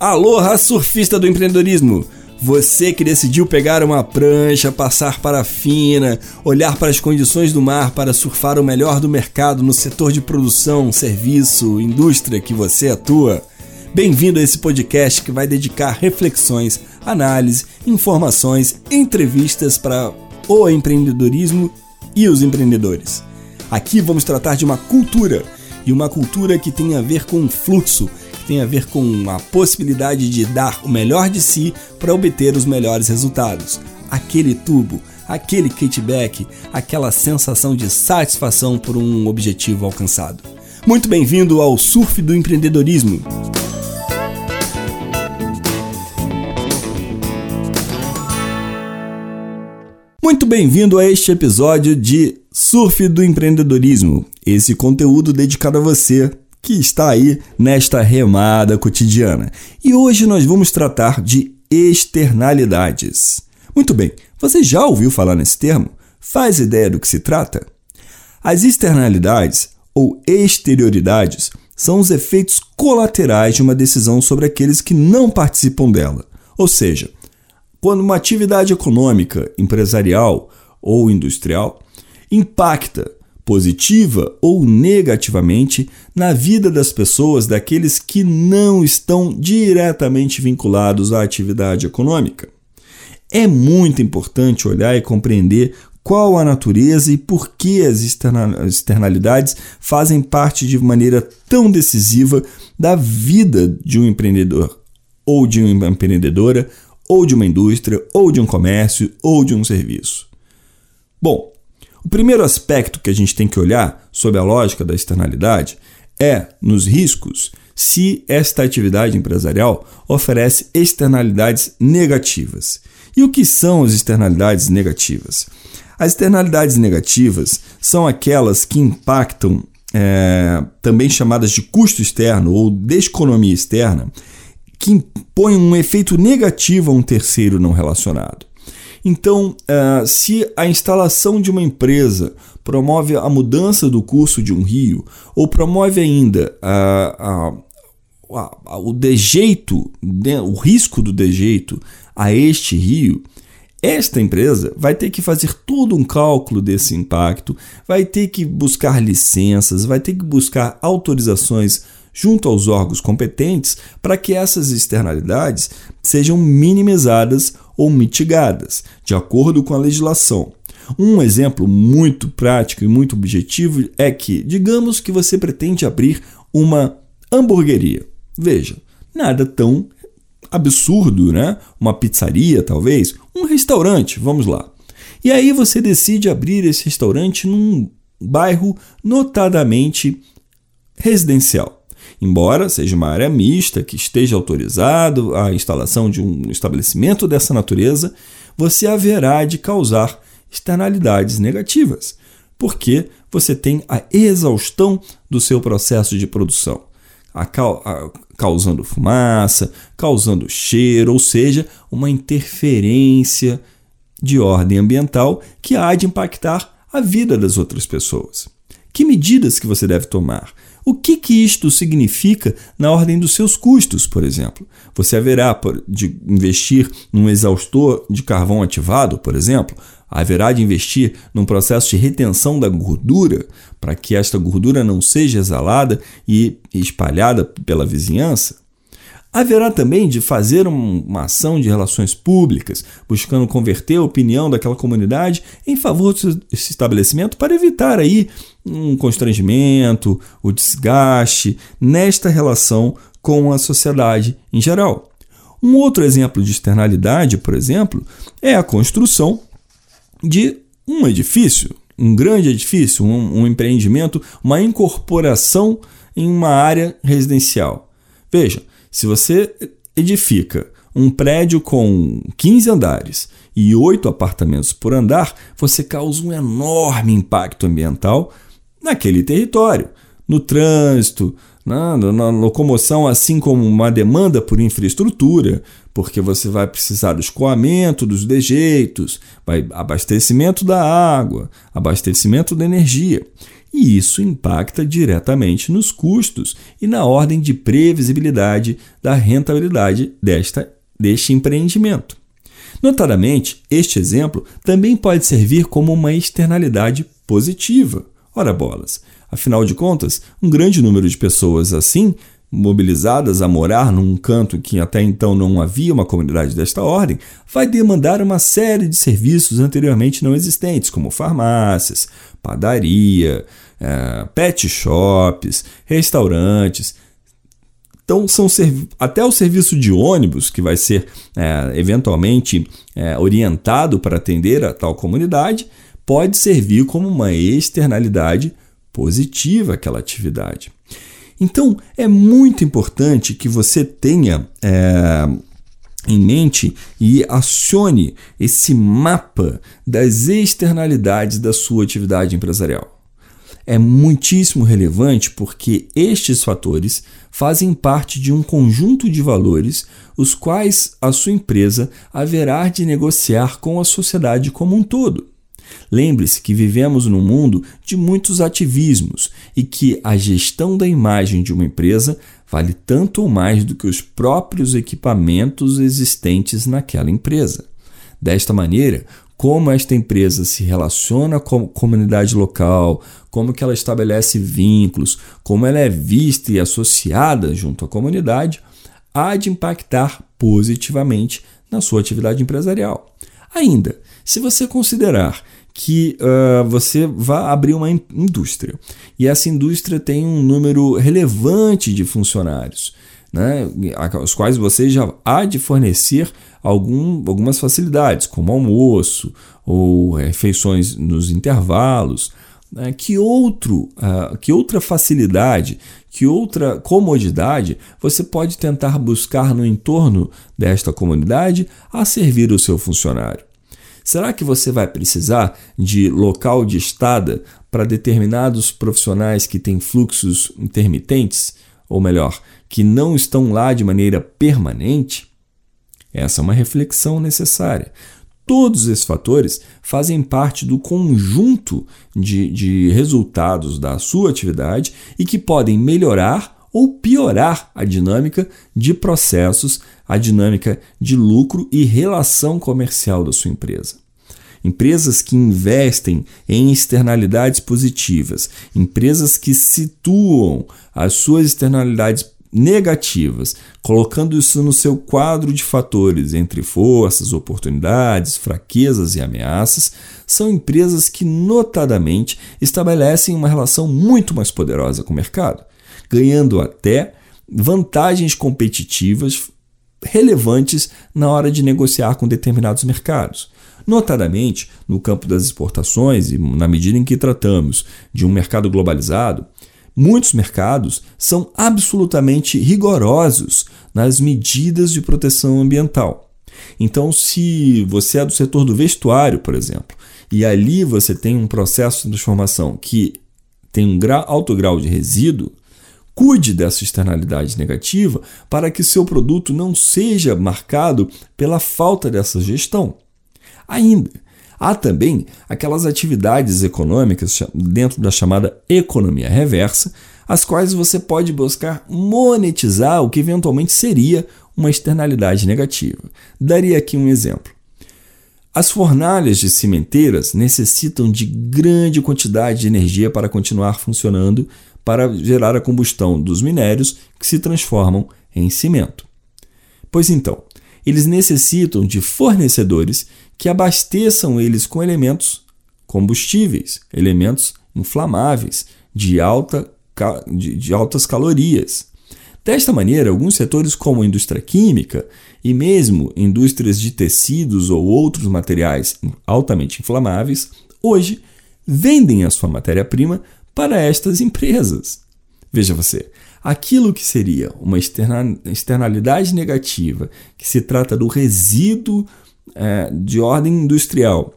Aloha, surfista do empreendedorismo! Você que decidiu pegar uma prancha, passar para a fina, olhar para as condições do mar para surfar o melhor do mercado no setor de produção, serviço, indústria que você atua. Bem-vindo a esse podcast que vai dedicar reflexões, análise, informações, entrevistas para o empreendedorismo e os empreendedores. Aqui vamos tratar de uma cultura e uma cultura que tem a ver com fluxo tem a ver com a possibilidade de dar o melhor de si para obter os melhores resultados. Aquele tubo, aquele kickback, aquela sensação de satisfação por um objetivo alcançado. Muito bem-vindo ao Surf do Empreendedorismo. Muito bem-vindo a este episódio de Surf do Empreendedorismo, esse conteúdo dedicado a você que está aí nesta remada cotidiana. E hoje nós vamos tratar de externalidades. Muito bem, você já ouviu falar nesse termo? Faz ideia do que se trata? As externalidades ou exterioridades são os efeitos colaterais de uma decisão sobre aqueles que não participam dela. Ou seja, quando uma atividade econômica, empresarial ou industrial impacta positiva ou negativamente na vida das pessoas daqueles que não estão diretamente vinculados à atividade econômica. É muito importante olhar e compreender qual a natureza e por que as externalidades fazem parte de maneira tão decisiva da vida de um empreendedor, ou de uma empreendedora, ou de uma indústria, ou de um comércio, ou de um serviço. Bom, o primeiro aspecto que a gente tem que olhar sob a lógica da externalidade é nos riscos se esta atividade empresarial oferece externalidades negativas. E o que são as externalidades negativas? As externalidades negativas são aquelas que impactam, é, também chamadas de custo externo ou desconomia externa, que impõem um efeito negativo a um terceiro não relacionado. Então, uh, se a instalação de uma empresa promove a mudança do curso de um rio, ou promove ainda uh, uh, o dejeito, o risco do dejeito a este rio, esta empresa vai ter que fazer todo um cálculo desse impacto, vai ter que buscar licenças, vai ter que buscar autorizações junto aos órgãos competentes para que essas externalidades sejam minimizadas ou mitigadas, de acordo com a legislação. Um exemplo muito prático e muito objetivo é que, digamos que você pretende abrir uma hamburgueria. Veja, nada tão absurdo, né? Uma pizzaria, talvez, um restaurante, vamos lá. E aí você decide abrir esse restaurante num bairro notadamente residencial. Embora seja uma área mista que esteja autorizado a instalação de um estabelecimento dessa natureza, você haverá de causar externalidades negativas, porque você tem a exaustão do seu processo de produção, a, a, causando fumaça, causando cheiro, ou seja, uma interferência de ordem ambiental que há de impactar a vida das outras pessoas. Que medidas que você deve tomar? O que, que isto significa na ordem dos seus custos, por exemplo? Você haverá de investir num exaustor de carvão ativado, por exemplo? Haverá de investir num processo de retenção da gordura para que esta gordura não seja exalada e espalhada pela vizinhança? Haverá também de fazer uma ação de relações públicas, buscando converter a opinião daquela comunidade em favor desse estabelecimento para evitar aí um constrangimento, o desgaste nesta relação com a sociedade em geral. Um outro exemplo de externalidade, por exemplo, é a construção de um edifício, um grande edifício, um, um empreendimento, uma incorporação em uma área residencial. Veja, se você edifica um prédio com 15 andares e 8 apartamentos por andar, você causa um enorme impacto ambiental naquele território, no trânsito, na, na, locomoção, assim como uma demanda por infraestrutura, porque você vai precisar do escoamento dos dejeitos, vai abastecimento da água, abastecimento da energia. E isso impacta diretamente nos custos e na ordem de previsibilidade da rentabilidade desta, deste empreendimento. Notadamente, este exemplo também pode servir como uma externalidade positiva. Ora bolas, afinal de contas, um grande número de pessoas assim mobilizadas a morar num canto que até então não havia uma comunidade desta ordem, vai demandar uma série de serviços anteriormente não existentes, como farmácias, padaria, é, pet shops, restaurantes. Então, são até o serviço de ônibus, que vai ser é, eventualmente é, orientado para atender a tal comunidade, pode servir como uma externalidade positiva aquela atividade. Então, é muito importante que você tenha é, em mente e acione esse mapa das externalidades da sua atividade empresarial. É muitíssimo relevante porque estes fatores fazem parte de um conjunto de valores os quais a sua empresa haverá de negociar com a sociedade como um todo. Lembre-se que vivemos num mundo de muitos ativismos e que a gestão da imagem de uma empresa vale tanto ou mais do que os próprios equipamentos existentes naquela empresa. Desta maneira, como esta empresa se relaciona com a comunidade local, como que ela estabelece vínculos, como ela é vista e associada junto à comunidade, há de impactar positivamente na sua atividade empresarial. Ainda, se você considerar que uh, você vai abrir uma indústria e essa indústria tem um número relevante de funcionários, né, aos quais você já há de fornecer algum, algumas facilidades, como almoço ou refeições nos intervalos. Né, que, outro, uh, que outra facilidade, que outra comodidade você pode tentar buscar no entorno desta comunidade a servir o seu funcionário? Será que você vai precisar de local de estada para determinados profissionais que têm fluxos intermitentes? Ou melhor, que não estão lá de maneira permanente? Essa é uma reflexão necessária. Todos esses fatores fazem parte do conjunto de, de resultados da sua atividade e que podem melhorar ou piorar a dinâmica de processos, a dinâmica de lucro e relação comercial da sua empresa. Empresas que investem em externalidades positivas, empresas que situam as suas externalidades negativas, colocando isso no seu quadro de fatores entre forças, oportunidades, fraquezas e ameaças, são empresas que notadamente estabelecem uma relação muito mais poderosa com o mercado ganhando até vantagens competitivas relevantes na hora de negociar com determinados mercados. Notadamente, no campo das exportações e na medida em que tratamos de um mercado globalizado, muitos mercados são absolutamente rigorosos nas medidas de proteção ambiental. Então, se você é do setor do vestuário, por exemplo, e ali você tem um processo de transformação que tem um alto grau de resíduo, Cuide dessa externalidade negativa para que seu produto não seja marcado pela falta dessa gestão. Ainda, há também aquelas atividades econômicas dentro da chamada economia reversa, as quais você pode buscar monetizar o que eventualmente seria uma externalidade negativa. Daria aqui um exemplo. As fornalhas de cimenteiras necessitam de grande quantidade de energia para continuar funcionando para gerar a combustão dos minérios que se transformam em cimento. Pois então, eles necessitam de fornecedores que abasteçam eles com elementos combustíveis, elementos inflamáveis, de, alta, de, de altas calorias. Desta maneira, alguns setores, como a indústria química e mesmo indústrias de tecidos ou outros materiais altamente inflamáveis, hoje vendem a sua matéria-prima para estas empresas. Veja você, aquilo que seria uma externalidade negativa, que se trata do resíduo é, de ordem industrial,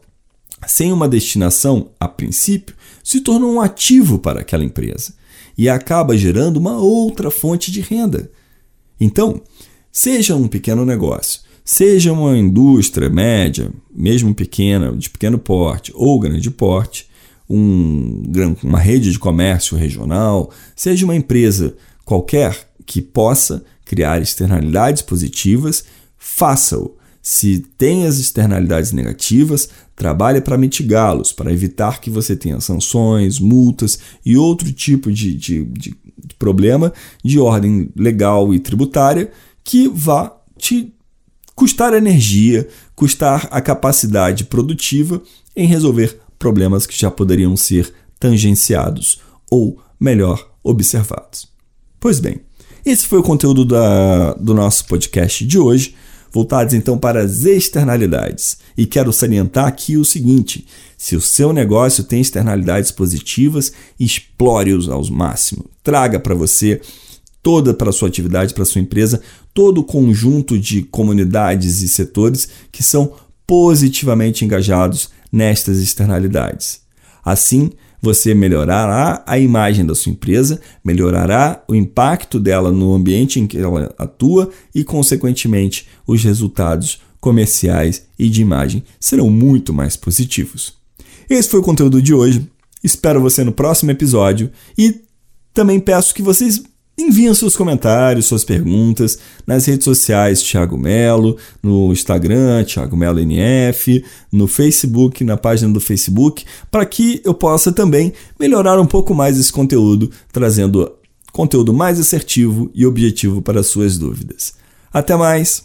sem uma destinação a princípio, se torna um ativo para aquela empresa e acaba gerando uma outra fonte de renda. Então, seja um pequeno negócio, seja uma indústria média, mesmo pequena, de pequeno porte ou grande porte, um, uma rede de comércio regional, seja uma empresa qualquer que possa criar externalidades positivas, faça-o. Se tem as externalidades negativas, trabalhe para mitigá-los, para evitar que você tenha sanções, multas e outro tipo de, de, de problema de ordem legal e tributária que vá te custar energia, custar a capacidade produtiva em resolver problemas que já poderiam ser tangenciados ou, melhor, observados. Pois bem, esse foi o conteúdo da, do nosso podcast de hoje, voltados então para as externalidades. E quero salientar aqui o seguinte: se o seu negócio tem externalidades positivas, explore-os ao máximo. Traga para você toda para a sua atividade, para a sua empresa, todo o conjunto de comunidades e setores que são positivamente engajados nestas externalidades. Assim, você melhorará a imagem da sua empresa, melhorará o impacto dela no ambiente em que ela atua e, consequentemente, os resultados comerciais e de imagem serão muito mais positivos. Esse foi o conteúdo de hoje. Espero você no próximo episódio e também peço que vocês Enviem seus comentários, suas perguntas nas redes sociais Thiago Melo, no Instagram Thiago Melo NF, no Facebook, na página do Facebook, para que eu possa também melhorar um pouco mais esse conteúdo, trazendo conteúdo mais assertivo e objetivo para suas dúvidas. Até mais!